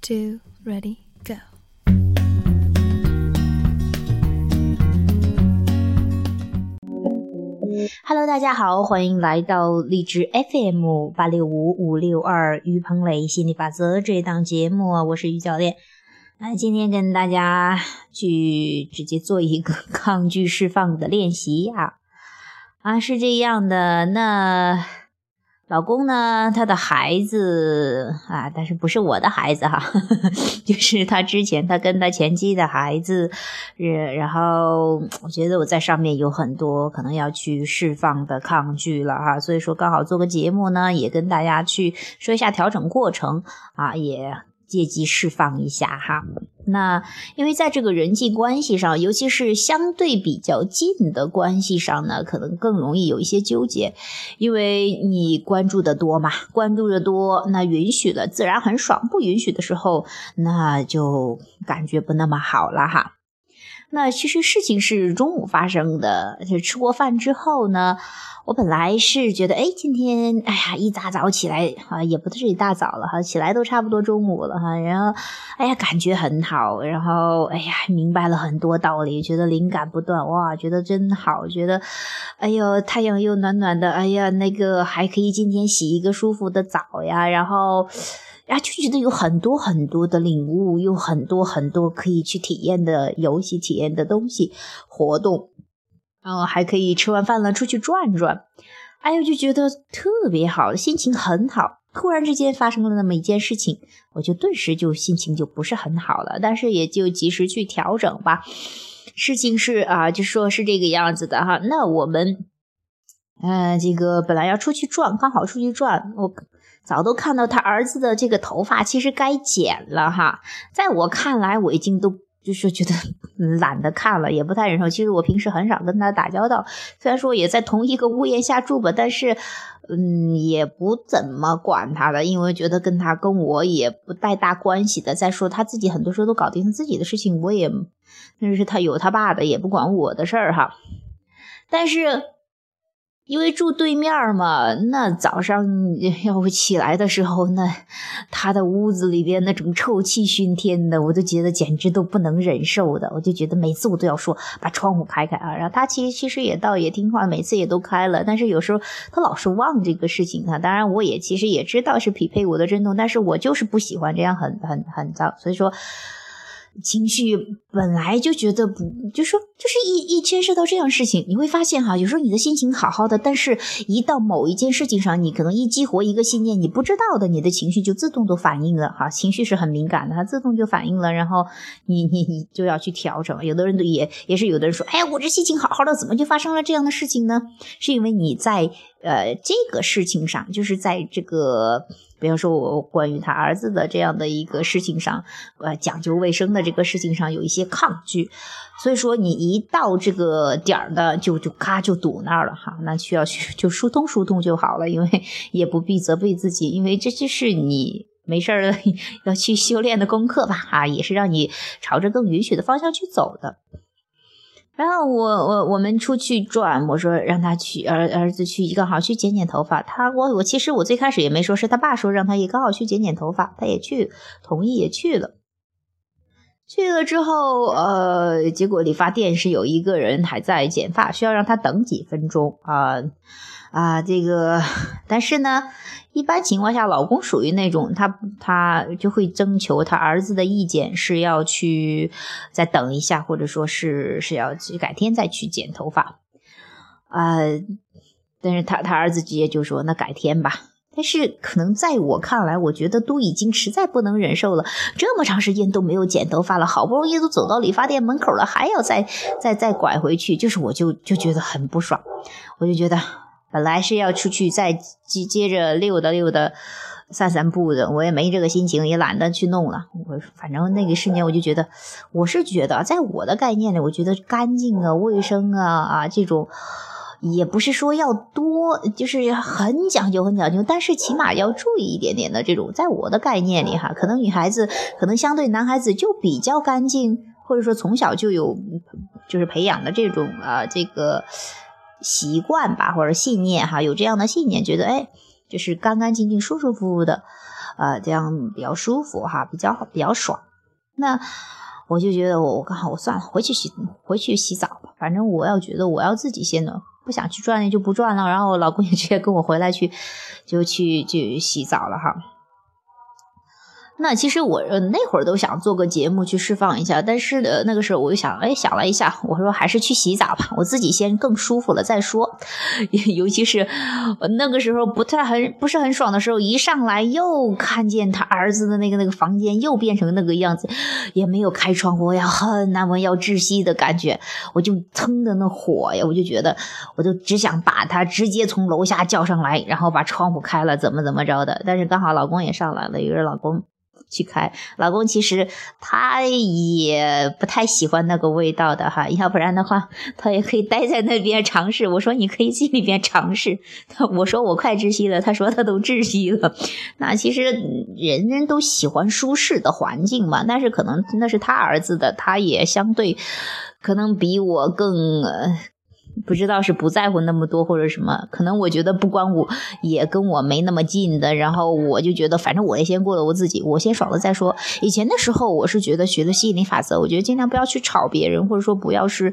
two, ready, go. Hello，大家好，欢迎来到荔枝 FM 八六五五六二于鹏磊心理法则这档节目，我是于教练。那今天跟大家去直接做一个 抗拒释放的练习啊啊，是这样的，那。老公呢？他的孩子啊，但是不是我的孩子哈，就是他之前他跟他前妻的孩子，呃然后我觉得我在上面有很多可能要去释放的抗拒了哈，所以说刚好做个节目呢，也跟大家去说一下调整过程啊，也。借机释放一下哈，那因为在这个人际关系上，尤其是相对比较近的关系上呢，可能更容易有一些纠结，因为你关注的多嘛，关注的多，那允许了自然很爽，不允许的时候，那就感觉不那么好了哈。那其实事情是中午发生的，就吃过饭之后呢。我本来是觉得，哎，今天，哎呀，一大早起来啊，也不是一大早了哈，起来都差不多中午了哈，然后，哎呀，感觉很好，然后，哎呀，明白了很多道理，觉得灵感不断，哇，觉得真好，觉得，哎呦，太阳又暖暖的，哎呀，那个还可以今天洗一个舒服的澡呀，然后，呀，就觉得有很多很多的领悟，有很多很多可以去体验的游戏、体验的东西、活动。然后还可以吃完饭了出去转转，哎呦就觉得特别好，心情很好。突然之间发生了那么一件事情，我就顿时就心情就不是很好了，但是也就及时去调整吧。事情是啊，就说是这个样子的哈。那我们，嗯，这个本来要出去转，刚好出去转，我早都看到他儿子的这个头发其实该剪了哈。在我看来，我已经都。就是觉得懒得看了，也不太忍受。其实我平时很少跟他打交道，虽然说也在同一个屋檐下住吧，但是，嗯，也不怎么管他的，因为觉得跟他跟我也不太大关系的。再说他自己很多时候都搞定他自己的事情，我也那是他有他爸的，也不管我的事儿哈。但是。因为住对面嘛，那早上 要起来的时候，那他的屋子里边那种臭气熏天的，我都觉得简直都不能忍受的。我就觉得每次我都要说把窗户开开啊。然后他其实其实也倒也听话，每次也都开了。但是有时候他老是忘这个事情啊。当然我也其实也知道是匹配我的震动，但是我就是不喜欢这样很很很脏，所以说。情绪本来就觉得不，就说就是一一牵涉到这样事情，你会发现哈，有时候你的心情好好的，但是一到某一件事情上，你可能一激活一个信念，你不知道的，你的情绪就自动都反应了哈。情绪是很敏感的，它自动就反应了，然后你你你就要去调整。有的人也也是有的人说，哎呀，我这心情好好的，怎么就发生了这样的事情呢？是因为你在呃这个事情上，就是在这个。比方说，我关于他儿子的这样的一个事情上，呃，讲究卫生的这个事情上有一些抗拒，所以说你一到这个点儿呢，就就咔就堵那儿了哈，那需要去就疏通疏通就好了，因为 也不必责备自己，因为这就是你没事儿 要去修炼的功课吧，啊，也是让你朝着更允许的方向去走的。然后我我我们出去转，我说让他去儿儿子去一个好去剪剪头发。他我我其实我最开始也没说，是他爸说让他也刚好去剪剪头发，他也去同意也去了。去了之后，呃，结果理发店是有一个人还在剪发，需要让他等几分钟啊。啊，这个，但是呢，一般情况下，老公属于那种他他就会征求他儿子的意见，是要去再等一下，或者说是是要去改天再去剪头发，啊，但是他他儿子直接就说那改天吧。但是可能在我看来，我觉得都已经实在不能忍受了，这么长时间都没有剪头发了，好不容易都走到理发店门口了，还要再再再拐回去，就是我就就觉得很不爽，我就觉得。本来是要出去再接接着溜达溜达、散散步的，我也没这个心情，也懒得去弄了。我反正那个瞬间，我就觉得，我是觉得，在我的概念里，我觉得干净啊、卫生啊啊这种，也不是说要多，就是很讲究、很讲究，但是起码要注意一点点的这种，在我的概念里哈，可能女孩子可能相对男孩子就比较干净，或者说从小就有就是培养的这种啊这个。习惯吧，或者信念哈，有这样的信念，觉得哎，就是干干净净、舒舒服服的，呃，这样比较舒服哈，比较好比较爽。那我就觉得我我刚好我算了，回去洗回去洗澡吧。反正我要觉得我要自己先的，不想去转就不转了。然后我老公也直接跟我回来去，就去去洗澡了哈。那其实我那会儿都想做个节目去释放一下，但是呢，那个时候我就想，哎，想了一下，我说还是去洗澡吧，我自己先更舒服了再说。尤其是那个时候不太很不是很爽的时候，一上来又看见他儿子的那个那个房间又变成那个样子，也没有开窗户呀，很难闻，要窒息的感觉，我就蹭的那火呀，我就觉得，我就只想把他直接从楼下叫上来，然后把窗户开了，怎么怎么着的。但是刚好老公也上来了，有个老公。去开，老公其实他也不太喜欢那个味道的哈，要不然的话他也可以待在那边尝试。我说你可以进里边尝试，我说我快窒息了，他说他都窒息了。那其实人人都喜欢舒适的环境嘛，但是可能那是他儿子的，他也相对可能比我更。不知道是不在乎那么多或者什么，可能我觉得不关我，也跟我没那么近的。然后我就觉得，反正我也先过了我自己，我先爽了再说。以前的时候，我是觉得学的吸引力法则，我觉得尽量不要去吵别人，或者说不要是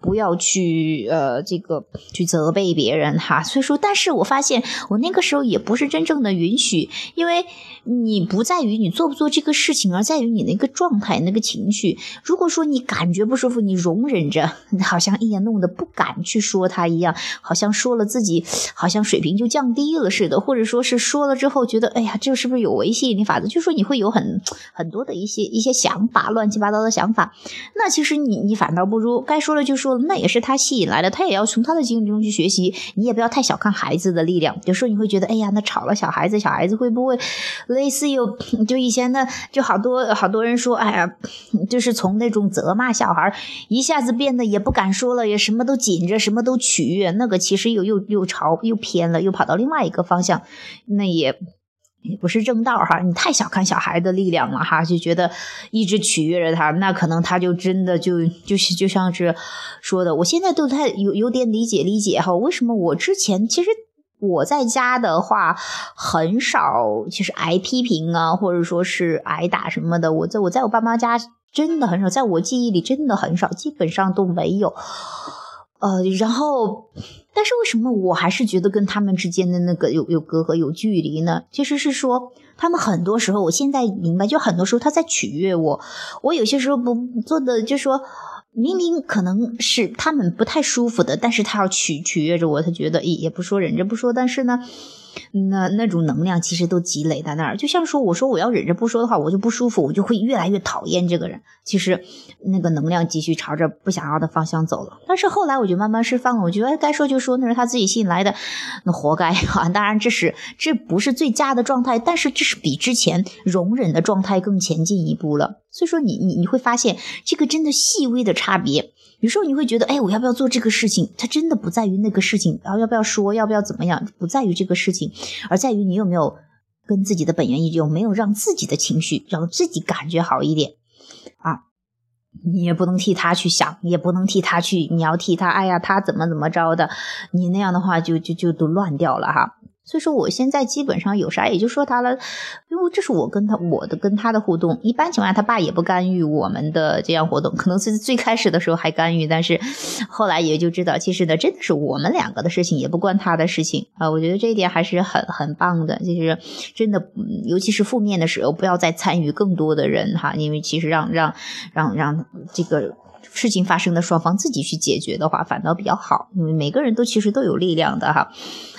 不要去呃这个去责备别人哈。所以说，但是我发现我那个时候也不是真正的允许，因为你不在于你做不做这个事情，而在于你那个状态、那个情绪。如果说你感觉不舒服，你容忍着，好像一言弄得不敢。去说他一样，好像说了自己好像水平就降低了似的，或者说是说了之后觉得，哎呀，这是不是有违吸引力法则？就说你会有很很多的一些一些想法，乱七八糟的想法。那其实你你反倒不如该说了就说，那也是他吸引来的，他也要从他的经历中去学习。你也不要太小看孩子的力量。有时候你会觉得，哎呀，那吵了小孩子，小孩子会不会类似有就以前的就好多好多人说，哎呀，就是从那种责骂小孩一下子变得也不敢说了，也什么都紧。着什么都取悦，那个其实又又又朝又偏了，又跑到另外一个方向，那也也不是正道哈。你太小看小孩的力量了哈，就觉得一直取悦着他，那可能他就真的就就是就像是说的，我现在都太有有点理解理解哈。为什么我之前其实我在家的话很少，其实挨批评啊，或者说是挨打什么的，我在我在我爸妈家真的很少，在我记忆里真的很少，基本上都没有。呃，然后，但是为什么我还是觉得跟他们之间的那个有有隔阂、有距离呢？其实是说，他们很多时候，我现在明白，就很多时候他在取悦我。我有些时候不做的，就说明明可能是他们不太舒服的，但是他要取取悦着我，他觉得也也不说忍着不说，但是呢。那那种能量其实都积累在那儿，就像说，我说我要忍着不说的话，我就不舒服，我就会越来越讨厌这个人。其实那个能量继续朝着不想要的方向走了。但是后来我就慢慢释放了，我觉得该说就说，那是他自己吸引来的，那活该啊！当然这是这不是最佳的状态，但是这是比之前容忍的状态更前进一步了。所以说，你你你会发现这个真的细微的差别。有时候你会觉得，哎，我要不要做这个事情？它真的不在于那个事情，然后要不要说，要不要怎么样，不在于这个事情，而在于你有没有跟自己的本源，有没有让自己的情绪，让自己感觉好一点啊？你也不能替他去想，也不能替他去，你要替他，哎呀，他怎么怎么着的？你那样的话，就就就都乱掉了哈。所以说，我现在基本上有啥也就说他了，因为这是我跟他我的跟他的互动。一般情况下，他爸也不干预我们的这样活动，可能是最开始的时候还干预，但是后来也就知道，其实呢，真的是我们两个的事情，也不关他的事情啊。我觉得这一点还是很很棒的，就是真的，尤其是负面的时候，不要再参与更多的人哈，因为其实让让让让这个。事情发生的双方自己去解决的话，反倒比较好，因为每个人都其实都有力量的哈，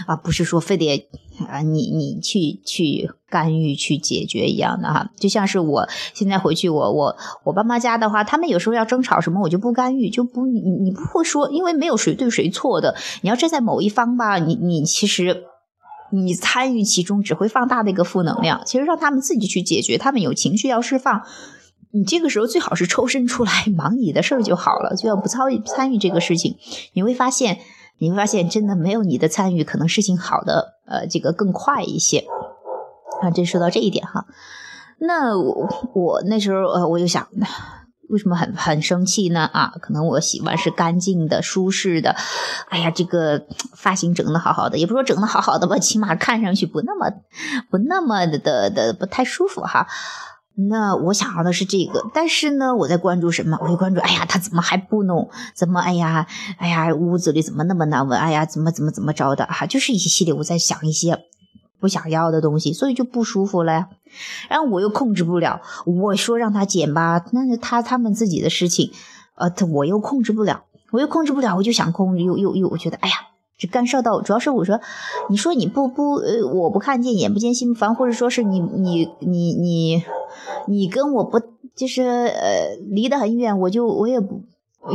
啊，不是说非得啊你你去去干预去解决一样的哈，就像是我现在回去我我我爸妈家的话，他们有时候要争吵什么，我就不干预，就不你你不会说，因为没有谁对谁错的，你要站在某一方吧，你你其实你参与其中只会放大那个负能量，其实让他们自己去解决，他们有情绪要释放。你这个时候最好是抽身出来 忙你的事儿就好了，就要不参与参与这个事情。你会发现，你会发现真的没有你的参与，可能事情好的呃这个更快一些。啊，这说到这一点哈，那我我那时候呃我就想，为什么很很生气呢？啊，可能我喜欢是干净的、舒适的。哎呀，这个发型整的好好的，也不说整的好好的吧，起码看上去不那么不那么的的不太舒服哈。那我想要的是这个，但是呢，我在关注什么？我会关注，哎呀，他怎么还不弄？怎么？哎呀，哎呀，屋子里怎么那么难闻？哎呀，怎么怎么怎么着的？哈，就是一系列我在想一些不想要的东西，所以就不舒服了呀。然后我又控制不了，我说让他剪吧，那是他他们自己的事情，呃，他我又控制不了，我又控制不了，我就想控制，又又又，我觉得，哎呀。就干涉到，主要是我说，你说你不不呃，我不看见眼不见心不烦，或者说是你你你你你跟我不就是呃离得很远，我就我也不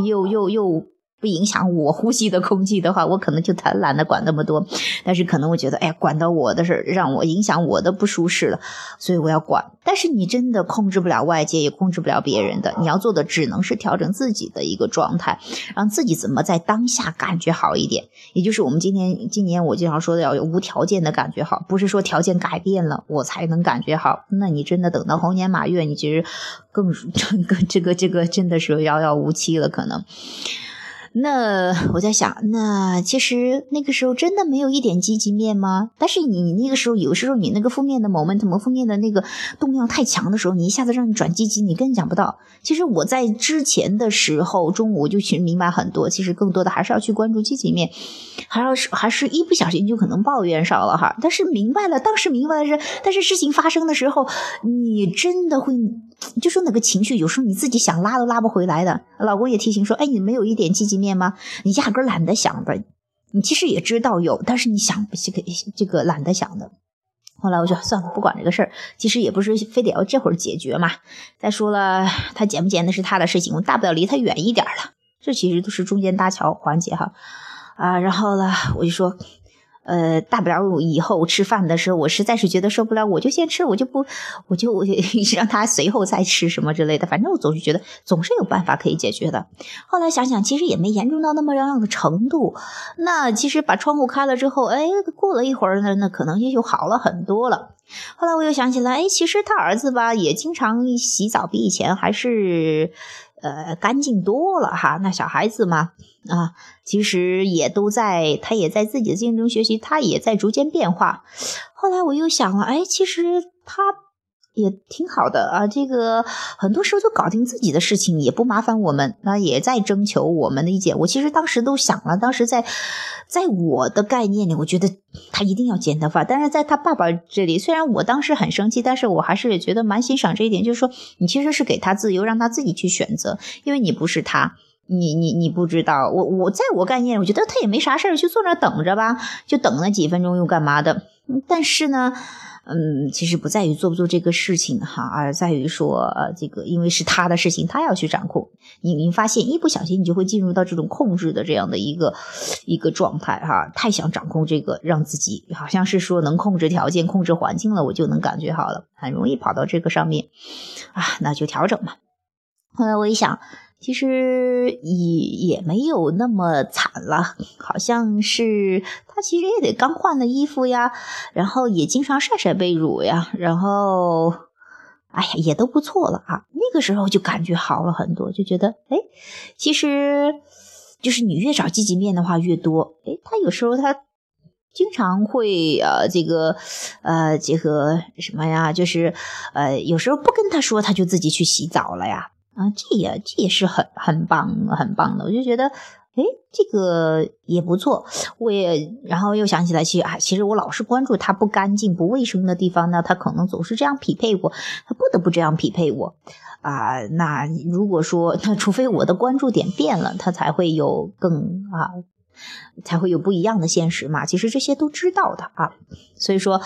又又又。不影响我呼吸的空气的话，我可能就太懒得管那么多。但是可能我觉得，哎呀，管到我的事儿，让我影响我的不舒适了，所以我要管。但是你真的控制不了外界，也控制不了别人的。你要做的只能是调整自己的一个状态，让自己怎么在当下感觉好一点。也就是我们今天今年我经常说的，要有无条件的感觉好，不是说条件改变了我才能感觉好。那你真的等到猴年马月，你其实更更 这个这个真的是遥遥无期了，可能。那我在想，那其实那个时候真的没有一点积极面吗？但是你那个时候有时候你那个负面的 moment，负面的那个动量太强的时候，你一下子让你转积极，你根本讲不到。其实我在之前的时候，中午就其实明白很多，其实更多的还是要去关注积极面，还要是还是一不小心就可能抱怨上了哈。但是明白了，当时明白的是，但是事情发生的时候，你真的会。就说那个情绪，有时候你自己想拉都拉不回来的。老公也提醒说：“哎，你没有一点积极面吗？你压根懒得想的。你其实也知道有，但是你想不这个这个懒得想的。”后来我就算了，不管这个事儿。其实也不是非得要这会儿解决嘛。再说了，他捡不捡那是他的事情，我大不了离他远一点了。这其实都是中间搭桥环节哈。啊，然后呢，我就说。呃，大不了以后吃饭的时候，我实在是觉得受不了，我就先吃，我就不，我就 让他随后再吃什么之类的。反正我总是觉得总是有办法可以解决的。后来想想，其实也没严重到那么样的程度。那其实把窗户开了之后，哎，过了一会儿呢，那可能也就好了很多了。后来我又想起来，哎，其实他儿子吧，也经常洗澡，比以前还是。呃，干净多了哈。那小孩子嘛，啊，其实也都在，他也在自己的经历中学习，他也在逐渐变化。后来我又想了，哎，其实他。也挺好的啊，这个很多时候就搞定自己的事情，也不麻烦我们，那也在征求我们的意见。我其实当时都想了，当时在在我的概念里，我觉得他一定要剪头发。但是在他爸爸这里，虽然我当时很生气，但是我还是觉得蛮欣赏这一点，就是说你其实是给他自由，让他自己去选择，因为你不是他，你你你不知道。我我在我概念，我觉得他也没啥事儿，就坐那等着吧，就等那几分钟又干嘛的？但是呢。嗯，其实不在于做不做这个事情哈，而在于说，呃，这个因为是他的事情，他要去掌控。你你发现一不小心，你就会进入到这种控制的这样的一个一个状态哈，太想掌控这个，让自己好像是说能控制条件、控制环境了，我就能感觉好了，很容易跑到这个上面啊，那就调整嘛。后来我一想。其实也也没有那么惨了，好像是他其实也得刚换了衣服呀，然后也经常晒晒被褥呀，然后哎呀也都不错了啊。那个时候就感觉好了很多，就觉得哎，其实就是你越找积极面的话越多。哎，他有时候他经常会呃这个呃这个什么呀，就是呃有时候不跟他说，他就自己去洗澡了呀。啊，这也这也是很很棒很棒的，我就觉得，哎，这个也不错。我也然后又想起来，其实啊，其实我老是关注他不干净不卫生的地方呢，他可能总是这样匹配我，他不得不这样匹配我啊。那如果说，那除非我的关注点变了，他才会有更啊。才会有不一样的现实嘛？其实这些都知道的啊，所以说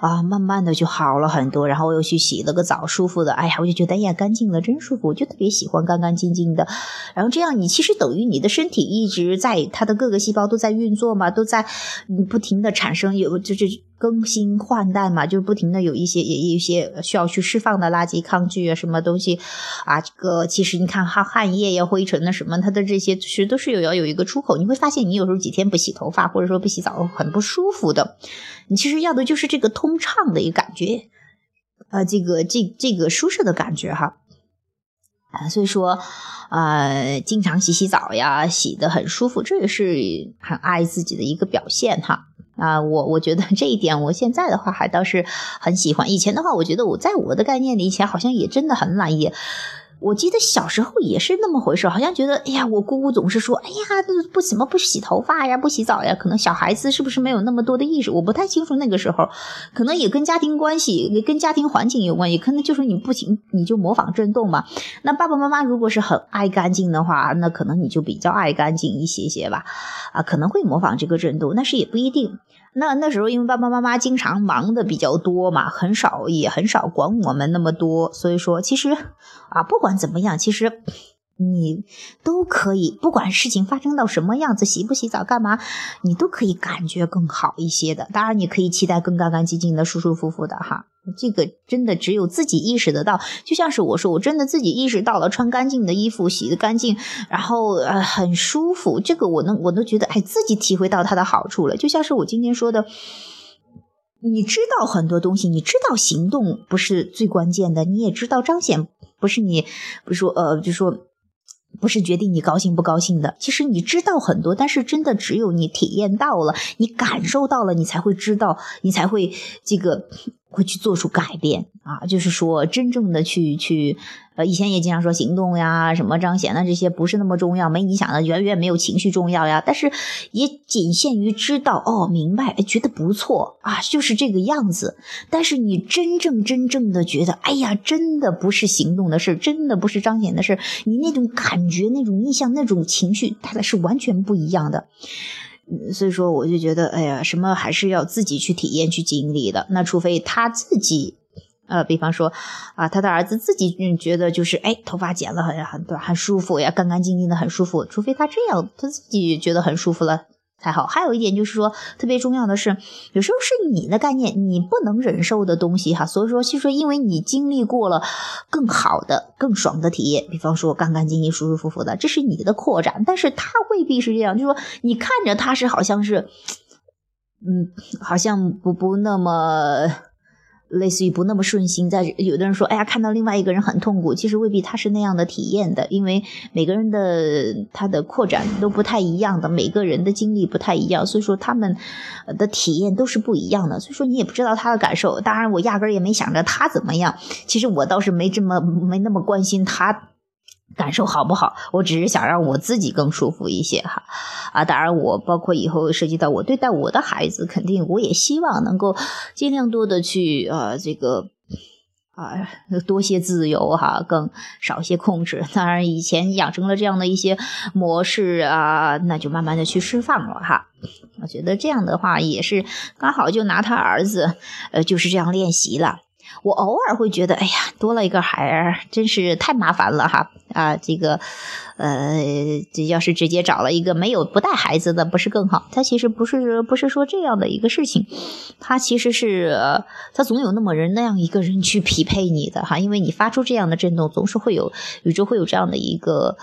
啊，慢慢的就好了很多。然后我又去洗了个澡，舒服的，哎呀，我就觉得哎呀，干净了，真舒服，我就特别喜欢干干净净的。然后这样，你其实等于你的身体一直在，它的各个细胞都在运作嘛，都在不停的产生有就是。更新换代嘛，就不停的有一些也一些需要去释放的垃圾抗拒啊，什么东西啊，这个其实你看汗汗液呀、灰尘啊什么，它的这些其实都是有要有一个出口。你会发现，你有时候几天不洗头发或者说不洗澡很不舒服的，你其实要的就是这个通畅的一个感觉，呃，这个这这个舒适的感觉哈。啊，所以说，呃，经常洗洗澡呀，洗得很舒服，这也是很爱自己的一个表现哈。啊，我我觉得这一点，我现在的话还倒是很喜欢。以前的话，我觉得我在我的概念里，以前好像也真的很懒，也。我记得小时候也是那么回事，好像觉得，哎呀，我姑姑总是说，哎呀，不怎么不洗头发呀，不洗澡呀。可能小孩子是不是没有那么多的意识？我不太清楚那个时候，可能也跟家庭关系、跟家庭环境有关系。可能就是你不行，你就模仿震动嘛。那爸爸妈妈如果是很爱干净的话，那可能你就比较爱干净一些些吧。啊，可能会模仿这个震动，但是也不一定。那那时候，因为爸爸妈妈经常忙的比较多嘛，很少也很少管我们那么多，所以说其实啊，不管怎么样，其实你都可以，不管事情发生到什么样子，洗不洗澡干嘛，你都可以感觉更好一些的。当然，你可以期待更干干净净的、舒舒服服的哈。这个真的只有自己意识得到，就像是我说，我真的自己意识到了，穿干净的衣服，洗的干净，然后呃很舒服，这个我能我都觉得哎自己体会到它的好处了。就像是我今天说的，你知道很多东西，你知道行动不是最关键的，你也知道彰显不是你，不是说呃就说。不是决定你高兴不高兴的，其实你知道很多，但是真的只有你体验到了，你感受到了，你才会知道，你才会这个会去做出改变啊。就是说，真正的去去，呃，以前也经常说行动呀，什么彰显的这些不是那么重要，没你想的，远远没有情绪重要呀。但是也仅限于知道哦，明白，觉得不错啊，就是这个样子。但是你真正真正的觉得，哎呀，真的不是行动的事，真的不是彰显的事，你那种感。觉那种印象、那种情绪，它是完全不一样的。所以说，我就觉得，哎呀，什么还是要自己去体验、去经历的。那除非他自己，呃，比方说啊，他的儿子自己觉得就是，哎，头发剪了很很短、很舒服呀，干干净净的很舒服。除非他这样，他自己觉得很舒服了。才好，还有一点就是说，特别重要的是，有时候是你的概念，你不能忍受的东西哈。所以说，其实因为你经历过了更好的、更爽的体验，比方说干干净净、舒舒服服的，这是你的扩展。但是它未必是这样，就说你看着它是好像是，嗯，好像不不那么。类似于不那么顺心，在有的人说，哎呀，看到另外一个人很痛苦，其实未必他是那样的体验的，因为每个人的他的扩展都不太一样的，每个人的经历不太一样，所以说他们的体验都是不一样的，所以说你也不知道他的感受。当然，我压根儿也没想着他怎么样，其实我倒是没这么没那么关心他。感受好不好？我只是想让我自己更舒服一些哈，啊，当然我包括以后涉及到我对待我的孩子，肯定我也希望能够尽量多的去呃这个啊多些自由哈，更少些控制。当然以前养成了这样的一些模式啊，那就慢慢的去释放了哈。我觉得这样的话也是刚好就拿他儿子呃就是这样练习了。我偶尔会觉得，哎呀，多了一个孩儿，真是太麻烦了哈！啊，这个，呃，这要是直接找了一个没有不带孩子的，不是更好？他其实不是，不是说这样的一个事情，他其实是，他总有那么人那样一个人去匹配你的哈，因为你发出这样的震动，总是会有宇宙会有这样的一个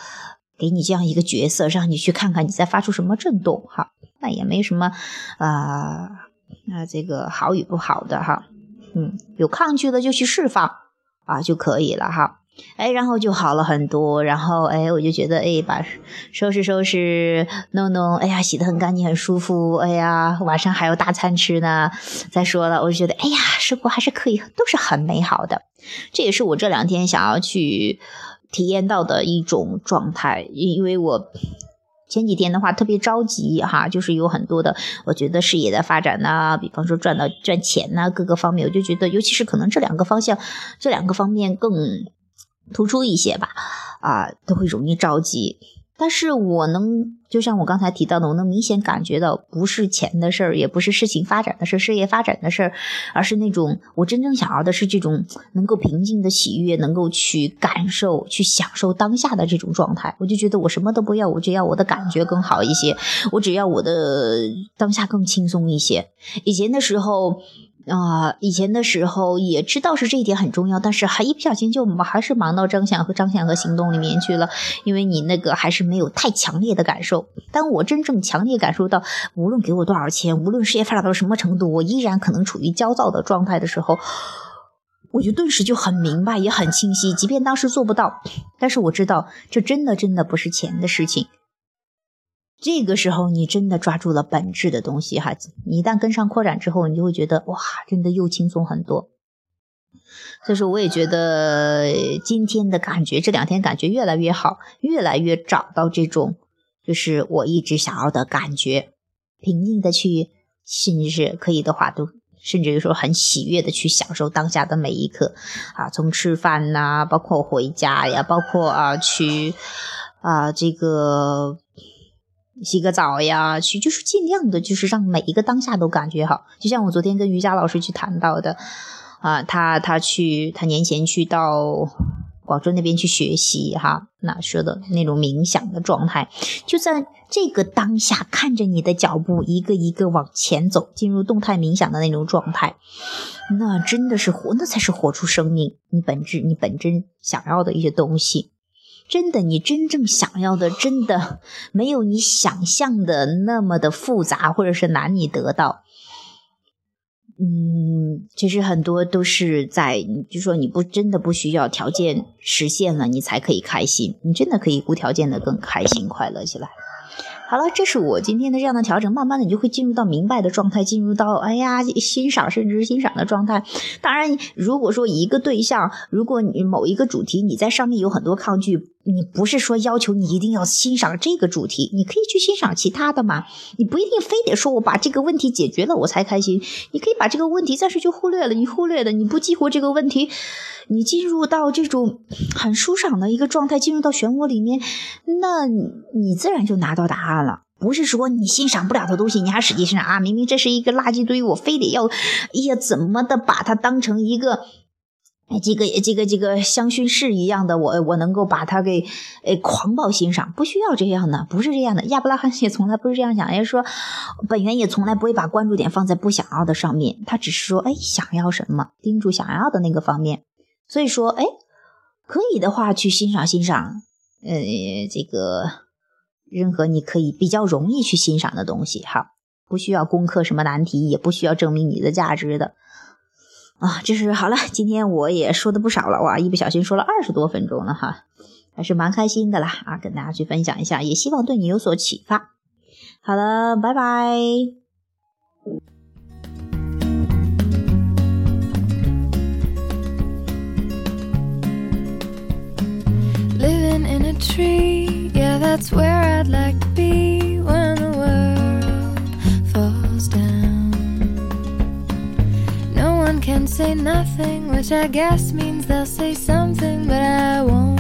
给你这样一个角色，让你去看看你在发出什么震动哈。那也没什么啊，那这个好与不好的哈。嗯，有抗拒的就去释放啊就可以了哈，哎，然后就好了很多，然后哎，我就觉得哎，把收拾收拾弄弄，哎呀，洗得很干净，很舒服，哎呀，晚上还有大餐吃呢。再说了，我就觉得哎呀，生活还是可以，都是很美好的。这也是我这两天想要去体验到的一种状态，因为我。前几天的话特别着急哈，就是有很多的，我觉得事业的发展呐，比方说赚到赚钱呐，各个方面，我就觉得，尤其是可能这两个方向，这两个方面更突出一些吧，啊，都会容易着急。但是我能，就像我刚才提到的，我能明显感觉到，不是钱的事儿，也不是事情发展的事儿，事业发展的事儿，而是那种我真正想要的是这种能够平静的喜悦，能够去感受、去享受当下的这种状态。我就觉得我什么都不要，我只要我的感觉更好一些，我只要我的当下更轻松一些。以前的时候。啊，以前的时候也知道是这一点很重要，但是还一不小心就还是忙到张想和张想和行动里面去了，因为你那个还是没有太强烈的感受。当我真正强烈感受到，无论给我多少钱，无论事业发展到什么程度，我依然可能处于焦躁的状态的时候，我就顿时就很明白，也很清晰。即便当时做不到，但是我知道这真的真的不是钱的事情。这个时候，你真的抓住了本质的东西哈。你一旦跟上扩展之后，你就会觉得哇，真的又轻松很多。所以说，我也觉得今天的感觉，这两天感觉越来越好，越来越找到这种就是我一直想要的感觉，平静的去，甚至是可以的话都。甚至于说很喜悦的去享受当下的每一刻，啊，从吃饭呐，包括回家呀，包括啊去啊这个洗个澡呀，去就是尽量的，就是让每一个当下都感觉好。就像我昨天跟瑜伽老师去谈到的，啊，他他去他年前去到。广州那边去学习哈，那说的那种冥想的状态，就在这个当下，看着你的脚步一个一个往前走，进入动态冥想的那种状态，那真的是活，那才是活出生命，你本质，你本真想要的一些东西，真的，你真正想要的，真的没有你想象的那么的复杂，或者是难以得到。嗯，其实很多都是在，就说你不真的不需要条件实现了，你才可以开心，你真的可以无条件的更开心快乐起来。好了，这是我今天的这样的调整，慢慢的你就会进入到明白的状态，进入到哎呀欣赏甚至是欣赏的状态。当然，如果说一个对象，如果你某一个主题你在上面有很多抗拒，你不是说要求你一定要欣赏这个主题，你可以去欣赏其他的嘛。你不一定非得说我把这个问题解决了我才开心，你可以把这个问题暂时就忽略了，你忽略的你不激活这个问题，你进入到这种很舒爽的一个状态，进入到漩涡里面，那你自然就拿到答案。了，不是说你欣赏不了的东西，你还使劲欣赏啊！明明这是一个垃圾堆，我非得要，哎呀，怎么的把它当成一个，哎，这个这个这个香薰室一样的，我我能够把它给，哎，狂暴欣赏，不需要这样的，不是这样的。亚伯拉罕也从来不是这样想，也说本源也从来不会把关注点放在不想要的上面，他只是说，哎，想要什么，盯住想要的那个方面。所以说，哎，可以的话去欣赏欣赏，呃，这个。任何你可以比较容易去欣赏的东西，哈，不需要攻克什么难题，也不需要证明你的价值的，啊，这是好了。今天我也说的不少了，哇，一不小心说了二十多分钟了哈，还是蛮开心的啦，啊，跟大家去分享一下，也希望对你有所启发。好了，拜拜。Living in a tree. yeah, that's where I'd like to be say nothing, which I guess means they'll say something, but I won't.